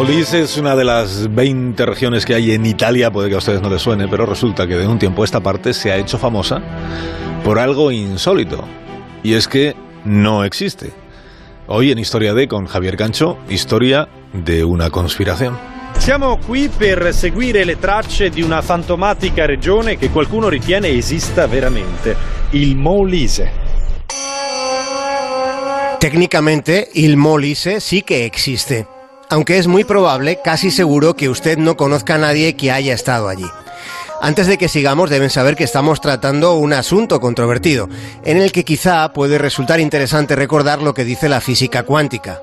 Molise es una de las 20 regiones que hay en Italia, puede que a ustedes no les suene, pero resulta que de un tiempo a esta parte se ha hecho famosa por algo insólito. Y es que no existe. Hoy en Historia de con Javier Cancho, historia de una conspiración. Siamo qui per seguire le tracce di una fantomatica regione che qualcuno ritiene esista veramente, il Molise. Técnicamente, il Molise sí que existe, aunque es muy probable, casi seguro, que usted no conozca a nadie que haya estado allí. Antes de que sigamos, deben saber que estamos tratando un asunto controvertido, en el que quizá puede resultar interesante recordar lo que dice la física cuántica.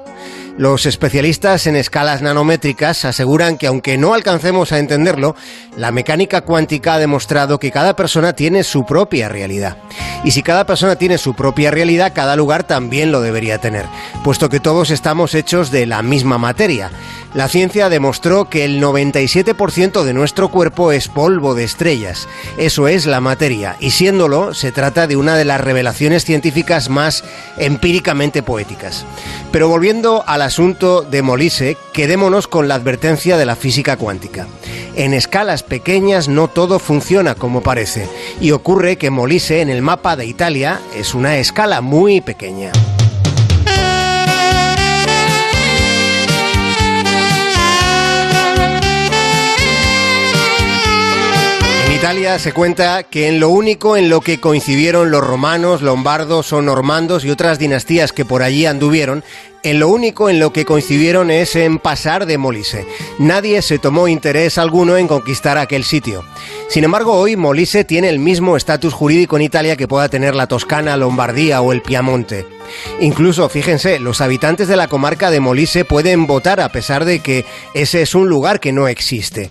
Los especialistas en escalas nanométricas aseguran que aunque no alcancemos a entenderlo, la mecánica cuántica ha demostrado que cada persona tiene su propia realidad. Y si cada persona tiene su propia realidad, cada lugar también lo debería tener, puesto que todos estamos hechos de la misma materia. La ciencia demostró que el 97% de nuestro cuerpo es polvo de estrellas. Eso es la materia, y siéndolo, se trata de una de las revelaciones científicas más empíricamente poéticas. Pero volviendo al asunto de Molise, quedémonos con la advertencia de la física cuántica. En escalas pequeñas no todo funciona como parece, y ocurre que Molise en el mapa de Italia es una escala muy pequeña. Italia se cuenta que en lo único en lo que coincidieron los romanos, lombardos o normandos y otras dinastías que por allí anduvieron, en lo único en lo que coincidieron es en pasar de Molise. Nadie se tomó interés alguno en conquistar aquel sitio. Sin embargo, hoy Molise tiene el mismo estatus jurídico en Italia que pueda tener la Toscana, Lombardía o el Piamonte. Incluso, fíjense, los habitantes de la comarca de Molise pueden votar a pesar de que ese es un lugar que no existe.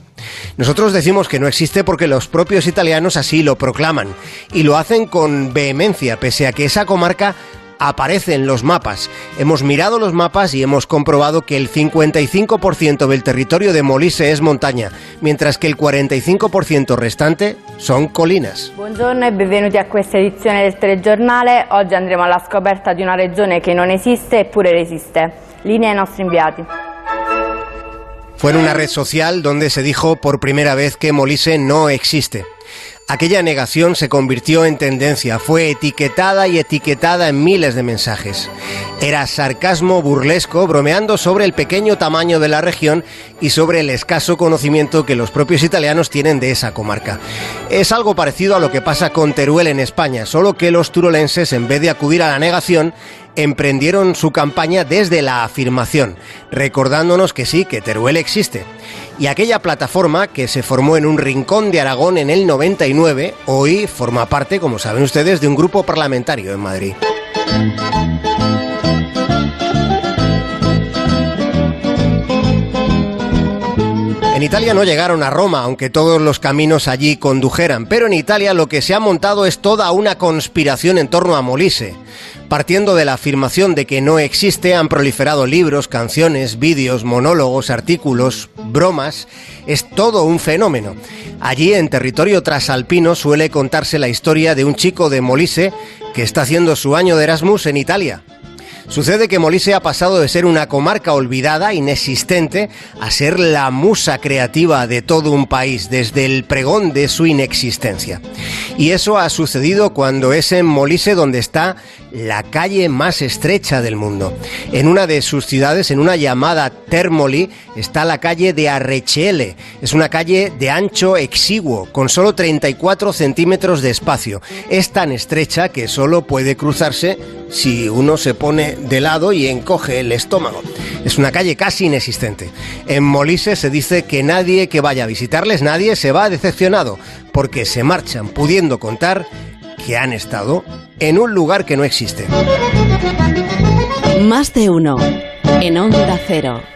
Nosotros decimos que no existe porque los propios italianos así lo proclaman y lo hacen con vehemencia, pese a que esa comarca aparece en los mapas. Hemos mirado los mapas y hemos comprobado que el 55% del territorio de Molise es montaña, mientras que el 45% restante son colinas. Buongiorno e benvenuti a questa edizione del telegiornale. Oggi andremo alla scoperta di una regione che non esiste eppure resiste. Linea ai nostri inviati. Fue en una red social donde se dijo por primera vez que Molise no existe. Aquella negación se convirtió en tendencia, fue etiquetada y etiquetada en miles de mensajes. Era sarcasmo burlesco bromeando sobre el pequeño tamaño de la región y sobre el escaso conocimiento que los propios italianos tienen de esa comarca. Es algo parecido a lo que pasa con Teruel en España, solo que los turolenses en vez de acudir a la negación emprendieron su campaña desde la afirmación, recordándonos que sí, que Teruel existe. Y aquella plataforma que se formó en un rincón de Aragón en el 99, hoy forma parte, como saben ustedes, de un grupo parlamentario en Madrid. En Italia no llegaron a Roma, aunque todos los caminos allí condujeran, pero en Italia lo que se ha montado es toda una conspiración en torno a Molise. Partiendo de la afirmación de que no existe, han proliferado libros, canciones, vídeos, monólogos, artículos, bromas. Es todo un fenómeno. Allí, en territorio trasalpino, suele contarse la historia de un chico de Molise que está haciendo su año de Erasmus en Italia. Sucede que Molise ha pasado de ser una comarca olvidada, inexistente, a ser la musa creativa de todo un país desde el pregón de su inexistencia. Y eso ha sucedido cuando es en Molise donde está la calle más estrecha del mundo. En una de sus ciudades, en una llamada Termoli, está la calle de Arrechele. Es una calle de ancho exiguo, con solo 34 centímetros de espacio. Es tan estrecha que solo puede cruzarse si uno se pone de lado y encoge el estómago. Es una calle casi inexistente. En Molise se dice que nadie que vaya a visitarles, nadie se va decepcionado, porque se marchan pudiendo contar que han estado en un lugar que no existe. Más de uno. En Onda Cero.